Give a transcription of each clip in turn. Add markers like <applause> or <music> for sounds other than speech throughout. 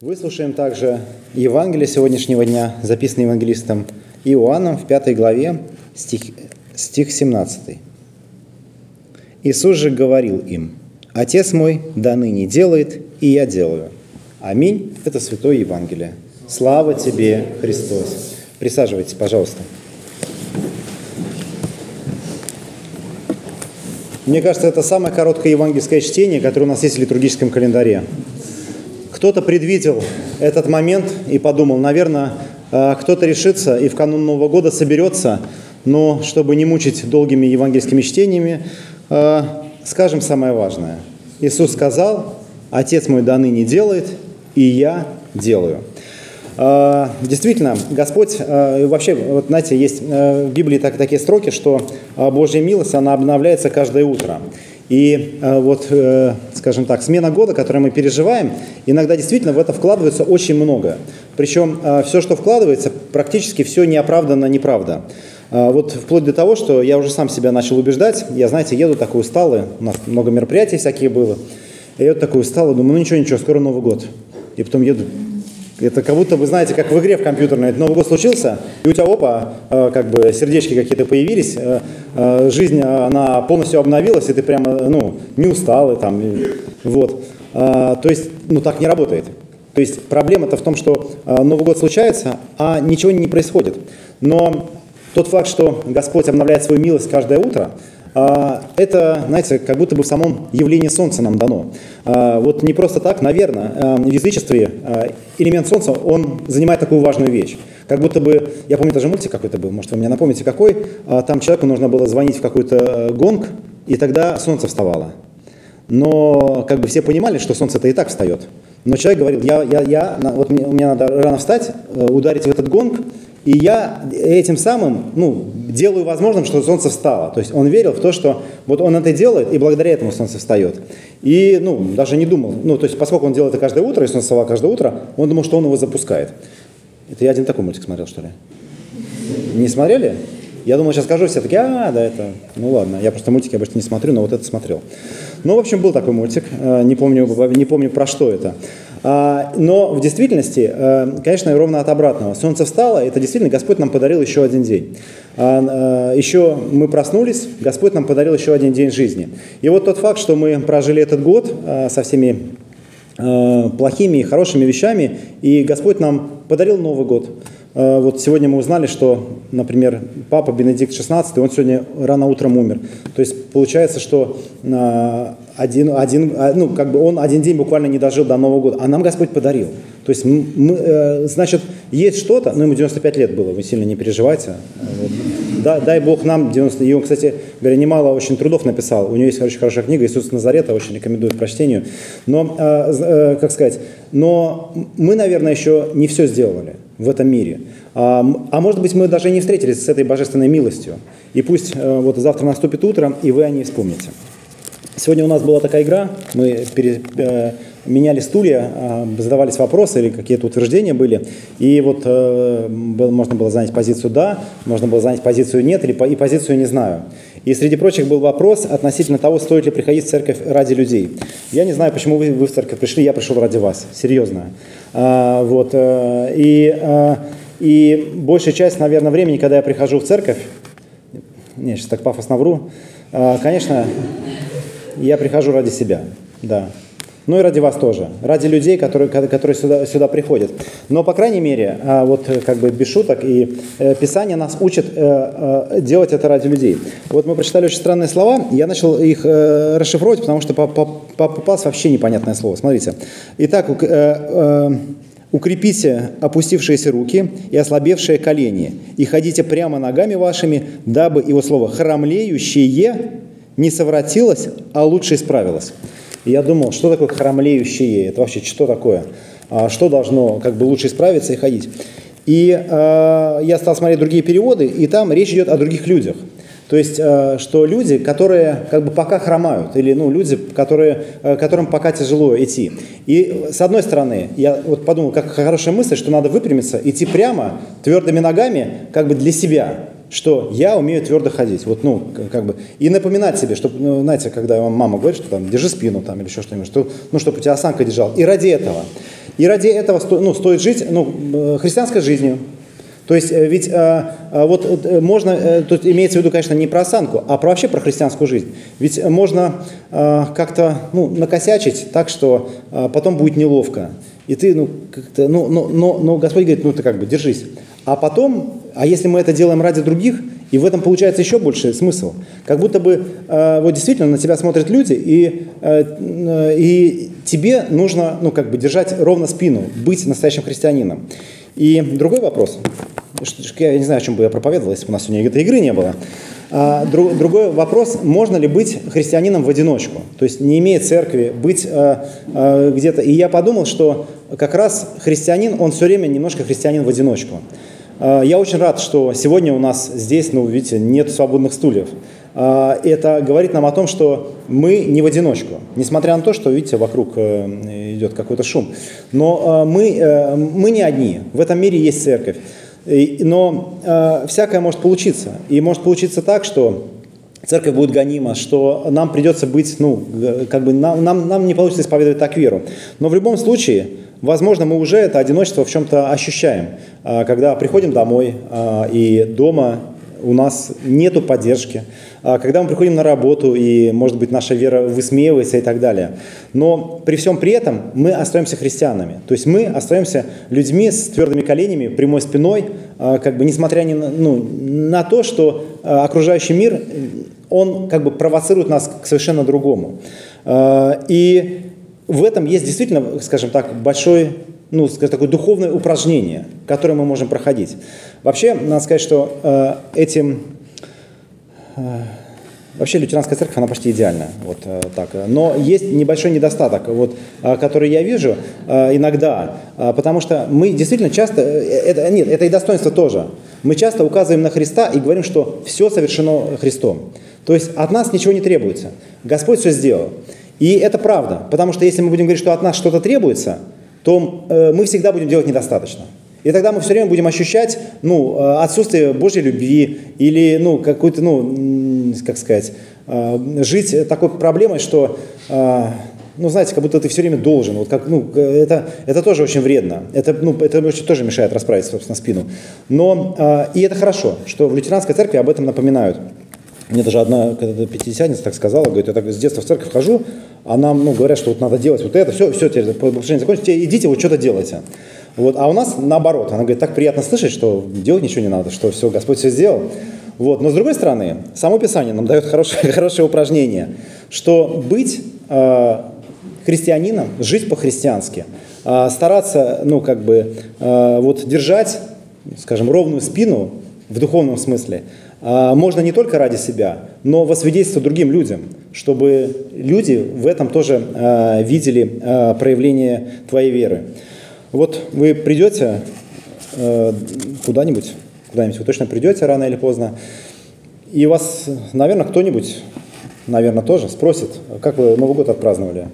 Выслушаем также Евангелие сегодняшнего дня, записанное евангелистом Иоанном в пятой главе, стих, стих 17. Иисус же говорил им, «Отец мой до ныне делает, и я делаю». Аминь. Это Святое Евангелие. Слава тебе, Христос. Присаживайтесь, пожалуйста. Мне кажется, это самое короткое евангельское чтение, которое у нас есть в литургическом календаре. Кто-то предвидел этот момент и подумал, наверное, э, кто-то решится и в канун Нового года соберется, но чтобы не мучить долгими евангельскими чтениями, э, скажем самое важное. Иисус сказал, «Отец мой до ныне делает, и я делаю». Э, действительно, Господь, вообще, вот знаете, есть в Библии так, такие строки, что Божья милость, она обновляется каждое утро. И э, вот, э, скажем так, смена года, которую мы переживаем, иногда действительно в это вкладывается очень много. Причем э, все, что вкладывается, практически все неоправданно неправда. Вот вплоть до того, что я уже сам себя начал убеждать. Я, знаете, еду такой усталый, у нас много мероприятий всяких было. Я еду такой усталый, думаю, ну ничего, ничего, скоро Новый год. И потом еду, это как будто, вы знаете, как в игре в компьютерной. Новый год случился, и у тебя, опа, э, как бы сердечки какие-то появились, э, э, жизнь, она полностью обновилась, и ты прямо, ну, не устал, и там, вот. То есть, ну, так не работает. То есть проблема-то в том, что Новый год случается, а ничего не происходит. Но тот факт, что Господь обновляет свою милость каждое утро, это, знаете, как будто бы в самом явлении Солнца нам дано. А, вот не просто так, наверное, а, в язычестве элемент Солнца, он занимает такую важную вещь. Как будто бы, я помню, даже мультик какой-то был, может, вы мне напомните, какой, там человеку нужно было звонить в какой-то э, гонг, и тогда Солнце вставало. Но как бы все понимали, что Солнце-то и так встает. Но человек говорил, я, я, я, вот мне, мне надо рано встать, э, ударить в этот гонг, и я этим самым ну, делаю возможным, что солнце встало. То есть он верил в то, что вот он это делает, и благодаря этому солнце встает. И ну, даже не думал. Ну, то есть поскольку он делает это каждое утро, и солнце вставало каждое утро, он думал, что он его запускает. Это я один такой мультик смотрел, что ли? Не смотрели? Я думал, сейчас скажу, все таки а, да, это, ну ладно, я просто мультики обычно не смотрю, но вот это смотрел. Ну, в общем, был такой мультик, э, не помню, не помню про что это. А, но в действительности, э, конечно, ровно от обратного. Солнце встало, это действительно Господь нам подарил еще один день. А, э, еще мы проснулись, Господь нам подарил еще один день жизни. И вот тот факт, что мы прожили этот год э, со всеми плохими и хорошими вещами, и Господь нам подарил Новый год. Вот сегодня мы узнали, что, например, папа Бенедикт XVI, он сегодня рано утром умер. То есть получается, что один, один, а, ну, как бы он один день буквально не дожил до Нового года, а нам Господь подарил. То есть, мы, э, значит, есть что-то, ну, ему 95 лет было, вы сильно не переживайте. Вот. Да, дай Бог нам 90... И он, кстати, говоря, немало очень трудов написал. У него есть очень хорошая книга «Иисус Назарета», очень рекомендую к прочтению. Но, э, как сказать, но мы, наверное, еще не все сделали в этом мире. А, а может быть, мы даже не встретились с этой божественной милостью. И пусть э, вот завтра наступит утро, и вы о ней вспомните. Сегодня у нас была такая игра, мы пере, э, меняли стулья, э, задавались вопросы или какие-то утверждения были, и вот э, было, можно было занять позицию «да», можно было занять позицию «нет» или, и позицию «не знаю». И среди прочих был вопрос относительно того, стоит ли приходить в церковь ради людей. Я не знаю, почему вы, вы в церковь пришли, я пришел ради вас, серьезно. А, вот, э, и, э, и большая часть, наверное, времени, когда я прихожу в церковь, не, сейчас так пафосно вру, э, конечно, я прихожу ради себя, да. Ну и ради вас тоже, ради людей, которые, которые сюда, сюда приходят. Но, по крайней мере, а, вот э, как бы без шуток, и э, Писание нас учит э, делать это ради людей. Вот мы прочитали очень странные слова, я начал их расшифровывать, потому что попалось вообще непонятное слово. Смотрите. Итак, Укрепите опустившиеся руки и ослабевшие колени, и ходите прямо ногами вашими, дабы, его слово, храмлеющие не совратилась, а лучше исправилась. И я думал, что такое хромлеющее, это вообще что такое? А что должно как бы лучше исправиться и ходить? И э, я стал смотреть другие переводы, и там речь идет о других людях. То есть, э, что люди, которые как бы пока хромают, или ну, люди, которые, э, которым пока тяжело идти. И с одной стороны, я вот подумал, как хорошая мысль, что надо выпрямиться, идти прямо, твердыми ногами, как бы для себя что я умею твердо ходить. Вот, ну, как бы, и напоминать себе, что, ну, знаете, когда вам мама говорит, что там, держи спину там, или еще что-нибудь, что, ну, чтобы у тебя осанка держал. И ради этого. И ради этого ну, стоит жить ну, христианской жизнью, то есть э, ведь а, вот э, можно, тут имеется в виду, конечно, не про осанку, а про вообще про христианскую жизнь. Ведь можно а, как-то ну, накосячить так, что а, потом будет неловко. И ты, ну, как-то, ну, но, но, но Господь говорит, ну ты как бы держись. А потом, а если мы это делаем ради других, и в этом получается еще больше смысл. Как будто бы э, вот действительно на тебя смотрят люди, и, э, и тебе нужно ну, как бы держать ровно спину, быть настоящим христианином. И другой вопрос. Я не знаю, о чем бы я проповедовал, если бы у нас сегодня этой игры не было. А, другой вопрос, можно ли быть христианином в одиночку, то есть не имея церкви, быть а, а, где-то. И я подумал, что как раз христианин, он все время немножко христианин в одиночку. А, я очень рад, что сегодня у нас здесь, ну, видите, нет свободных стульев. А, это говорит нам о том, что мы не в одиночку, несмотря на то, что, видите, вокруг э, идет какой-то шум. Но а, мы, э, мы не одни, в этом мире есть церковь. Но всякое может получиться. И может получиться так, что церковь будет гонима, что нам придется быть, ну, как бы нам, нам, нам не получится исповедовать так веру. Но в любом случае, возможно, мы уже это одиночество в чем-то ощущаем, когда приходим домой, и дома у нас нету поддержки, а, когда мы приходим на работу, и, может быть, наша вера высмеивается и так далее. Но при всем при этом мы остаемся христианами. То есть мы остаемся людьми с твердыми коленями, прямой спиной, а, как бы несмотря ни на, ну, на то, что а, окружающий мир, он как бы провоцирует нас к совершенно другому. И в этом есть действительно, скажем так, большой ну, скажем, такое духовное упражнение, которое мы можем проходить. Вообще, надо сказать, что э, этим Э, вообще лютеранская церковь, она почти идеальная. Вот э, так. Но есть небольшой недостаток, вот, э, который я вижу иногда, потому что мы действительно часто, это, нет, это и достоинство тоже. Мы часто указываем на Христа и говорим, что все совершено Христом. То есть от нас ничего не требуется. Господь все сделал. И это правда, потому что если мы будем говорить, что от нас что-то требуется, то мы всегда будем делать недостаточно. И тогда мы все время будем ощущать ну, э, отсутствие Божьей любви или ну, какую-то, ну, как сказать, э, жить такой проблемой, что, э, ну, знаете, как будто ты все время должен. Вот как, ну, это, это тоже очень вредно. Это, ну, это тоже мешает расправить, собственно, спину. Но, и это хорошо, что в лютеранской церкви об этом напоминают. Мне даже одна пятидесятница так сказала, говорит, я так с детства в церковь хожу, а нам ну, говорят, что вот надо делать вот это, все, все, теперь богослужение закончите, идите, вот что-то делайте. Вот, а у нас наоборот. Она говорит, так приятно слышать, что делать ничего не надо, что все, Господь все сделал. Вот. Но с другой стороны, само Писание нам дает хорошее, <laughs> хорошее упражнение, что быть э, христианином, жить по-христиански, э, стараться, ну, как бы, э, вот держать, скажем, ровную спину в духовном смысле, можно не только ради себя, но во свидетельство другим людям, чтобы люди в этом тоже э, видели э, проявление твоей веры. Вот вы придете куда-нибудь, куда-нибудь вы точно придете рано или поздно, и вас, наверное, кто-нибудь, наверное, тоже спросит, как вы Новый год отпраздновали.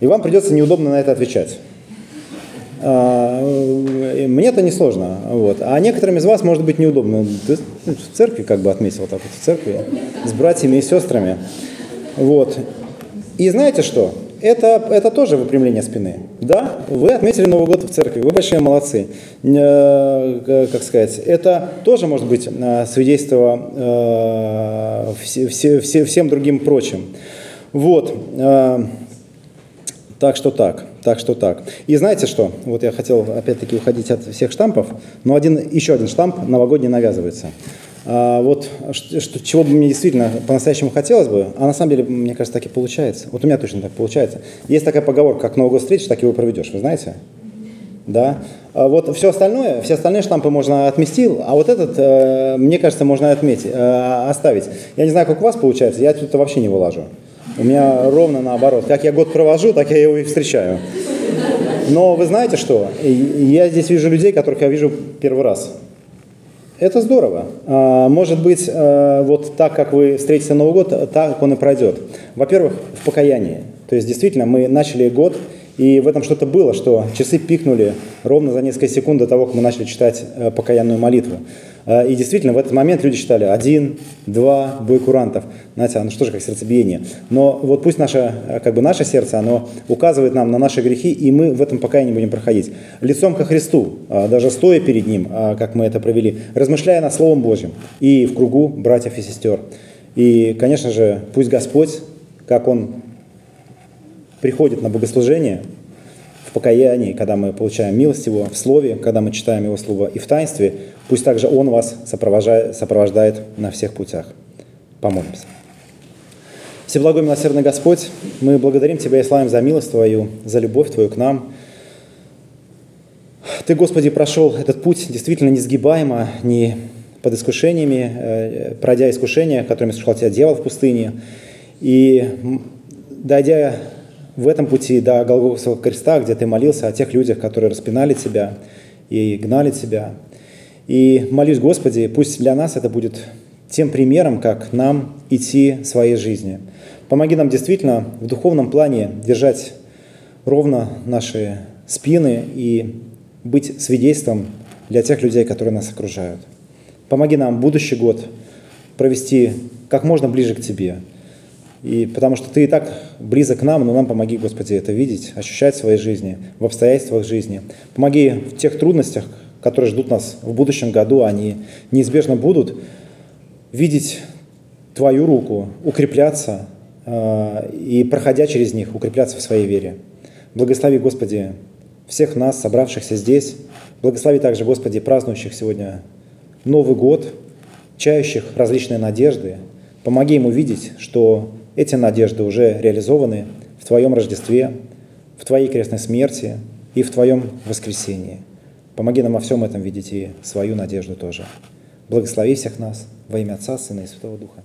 И вам придется неудобно на это отвечать. А, мне это несложно. Вот. А некоторым из вас может быть неудобно. Ты в церкви как бы отметил так вот, в церкви, с братьями и сестрами. Вот. И знаете что? это, это тоже выпрямление спины. Да, вы отметили Новый год в церкви, вы большие молодцы. Э, как сказать, это тоже может быть э, свидетельство э, все, все, все, всем другим прочим. Вот. Так что так, так что так. И знаете что? Вот я хотел опять-таки уходить от всех штампов, но один, еще один штамп новогодний навязывается. А, вот что, чего бы мне действительно по-настоящему хотелось бы, а на самом деле, мне кажется, так и получается. Вот у меня точно так получается. Есть такая поговорка, как Новый год встретишь, так его проведешь, вы знаете? Да. А вот все остальное, все остальные штампы можно отмести, а вот этот, э, мне кажется, можно отметить, э, оставить. Я не знаю, как у вас получается, я тут вообще не вылажу. У меня ровно наоборот. Как я год провожу, так я его и встречаю. Но вы знаете что? Я здесь вижу людей, которых я вижу первый раз. Это здорово. А, может быть, а, вот так, как вы встретите Новый год, так он и пройдет. Во-первых, в покаянии. То есть, действительно, мы начали год, И в этом что-то было, что часы пикнули ровно за несколько секунд до того, как мы начали читать э, покаянную молитву. Э, и действительно, в этот момент люди читали один, два, бой курантов. Знаете, ну что же, как сердцебиение. Но вот пусть наше, э, как бы наше сердце, оно указывает нам на наши грехи, и мы в этом покаянии будем проходить. Лицом ко Христу, даже стоя перед Ним, как мы это провели, размышляя над Словом Божьим и в кругу братьев и сестер. И, конечно же, пусть Господь, как Он приходит на богослужение в покаянии, когда мы получаем милость Его, в Слове, когда мы читаем Его Слово и в таинстве, пусть также Он вас сопровождает, сопровождает на всех путях. Помолимся. Всеблагой милосердный Господь, мы благодарим Тебя и славим за милость Твою, за любовь Твою к нам. Ты, Господи, прошел этот путь действительно несгибаемо, не под искушениями, э, пройдя искушения, которыми искушал Тебя дьявол в пустыне, и дойдя в этом пути до Голгофского креста, где ты молился о тех людях, которые распинали тебя и гнали тебя. И молюсь, Господи, пусть для нас это будет тем примером, как нам идти своей жизнью. Помоги нам действительно в духовном плане держать ровно наши спины и быть свидетельством для тех людей, которые нас окружают. Помоги нам будущий год провести как можно ближе к Тебе – и потому что Ты и так близок к нам, но нам помоги, Господи, это видеть, ощущать в своей жизни, в обстоятельствах жизни. Помоги в тех трудностях, которые ждут нас в будущем году, они неизбежно будут, видеть Твою руку, укрепляться э, и, проходя через них, укрепляться в своей вере. Благослови, Господи, всех нас, собравшихся здесь. Благослови также, Господи, празднующих сегодня Новый год, чающих различные надежды. Помоги им увидеть, что эти надежды уже реализованы в Твоем Рождестве, в Твоей крестной смерти и в Твоем воскресении. Помоги нам во всем этом видеть и свою надежду тоже. Благослови всех нас во имя Отца, Сына и Святого Духа.